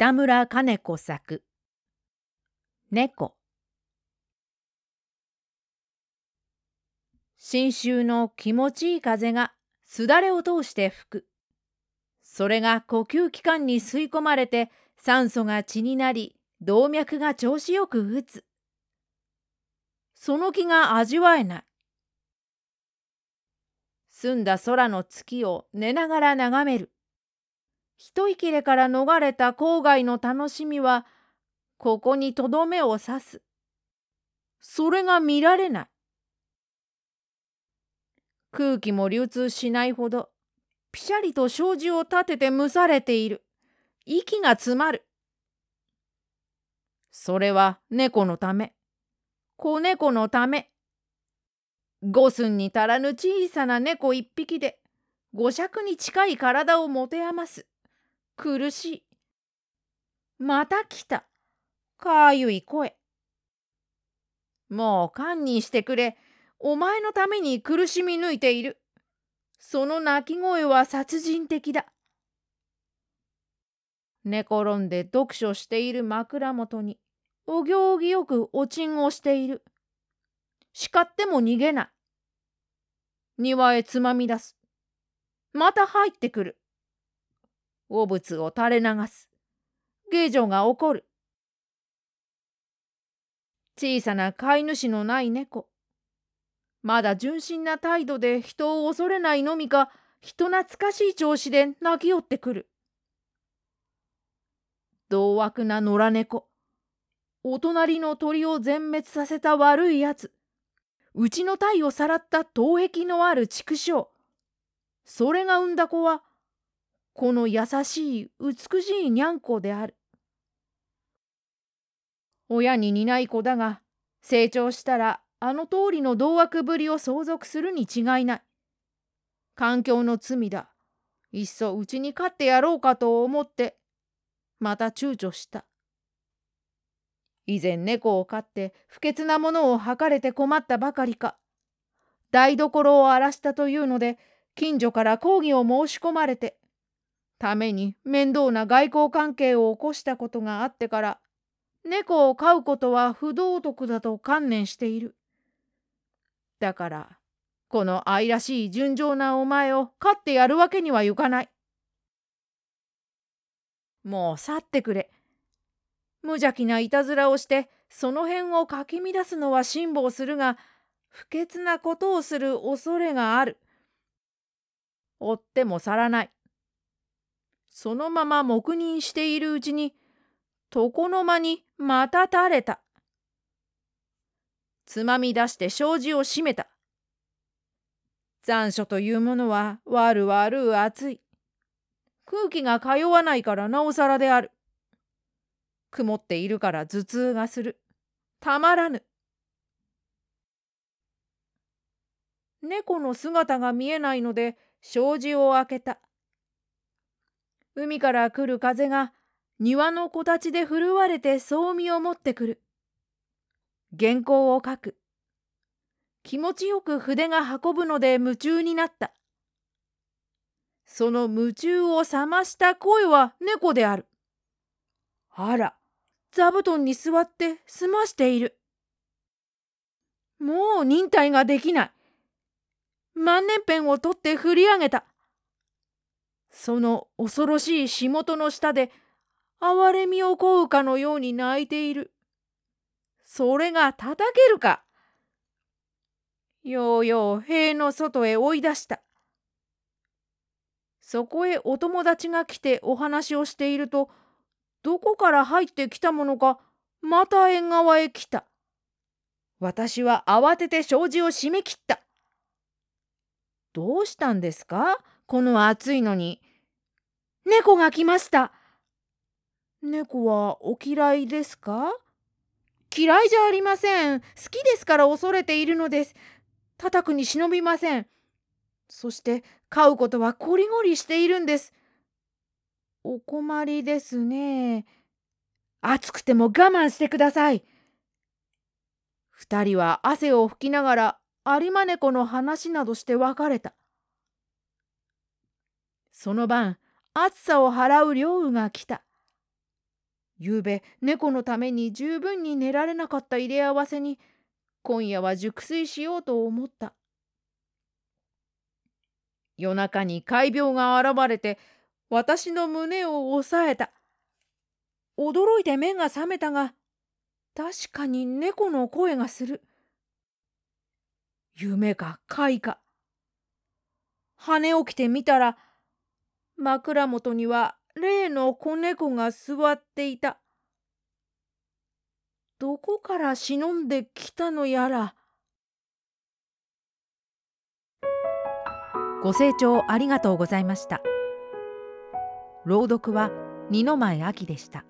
北村金子作猫新秋の気持ちいい風がすだれを通して吹く。それが呼吸器官に吸い込まれて酸素が血になり動脈が調子よく打つ。その気が味わえない。澄んだ空の月を寝ながら眺める。一息れから逃れた郊外の楽しみは、ここにとどめを刺す。それが見られない。空気も流通しないほど、ぴしゃりと障子を立てて蒸されている。息が詰まる。それは猫のため。子猫のため。五寸に足らぬ小さな猫一匹で、五尺に近い体を持て余す。苦しい。また来た。かゆい声。もう堪忍してくれ。お前のために苦しみ抜いている。その鳴き声は殺人的だ。寝転んで読書している枕元に、お行儀よくおちんをしている。叱っても逃げない。庭へつまみ出す。また入ってくる。汚物を垂れ流す。芸女が怒る。小さな飼い主のない猫。まだ純真な態度で人を恐れないのみか、人懐かしい調子で泣き寄ってくる。同悪な野良猫。お隣の鳥を全滅させた悪いやつ。うちの体をさらった頭壁のある畜生。それが産んだ子はこの優しい美しいにゃんこである。親に似ない子だが成長したらあの通りの同悪ぶりを相続するに違いない。環境の罪だ。いっそうちに飼ってやろうかと思ってまた躊躇した。以前猫を飼って不潔なものを吐かれて困ったばかりか台所を荒らしたというので近所から抗議を申し込まれてために面倒な外交関係を起こしたことがあってから猫を飼うことは不道徳だと観念している。だからこの愛らしい純情なお前を飼ってやるわけにはいかない。もう去ってくれ。無邪気ないたずらをしてその辺をかき乱すのは辛抱するが不潔なことをする恐れがある。追っても去らない。そのまま黙認しているうちに床の間にまた垂れた。つまみ出して障子を閉めた。残暑というものは悪悪暑い。空気が通わないからなおさらである。曇っているから頭痛がする。たまらぬ。猫の姿が見えないので障子を開けた。海から来る風が庭の木立で震われてそうみを持ってくる。原稿を書く。気持ちよく筆が運ぶので夢中になった。その夢中を覚ました声は猫である。あら、座布団に座って済ましている。もう忍耐ができない。万年ペンを取って振り上げた。その恐ろしい仕事の下で哀れみをこうかのように泣いている。それが叩けるか。ようよう塀の外へ追い出した。そこへお友達が来てお話をしていると、どこから入ってきたものか、また縁側へ来た。私は慌てて障子を閉め切った。どうしたんですか？この暑いのに。猫が来ました。猫はお嫌いですか？嫌いじゃありません。好きですから恐れているのです。叩くに忍びません。そして飼うことはこりごりしているんです。お困りですね。暑くても我慢してください。二人は汗を拭きながら有馬猫の話などして別れた。その晩暑さを払う両雨が来た。ゆうべ猫のために十分に寝られなかった入れ合わせに今夜は熟睡しようと思った。夜中に怪病が現れて私の胸を押さえた。驚いて目が覚めたが確かに猫の声がする。夢か怪か。跳ね起きてみたら枕元には例の子猫が座っていた。どこから忍んできたのやら。ご清聴ありがとうございました。朗読は二の前秋でした。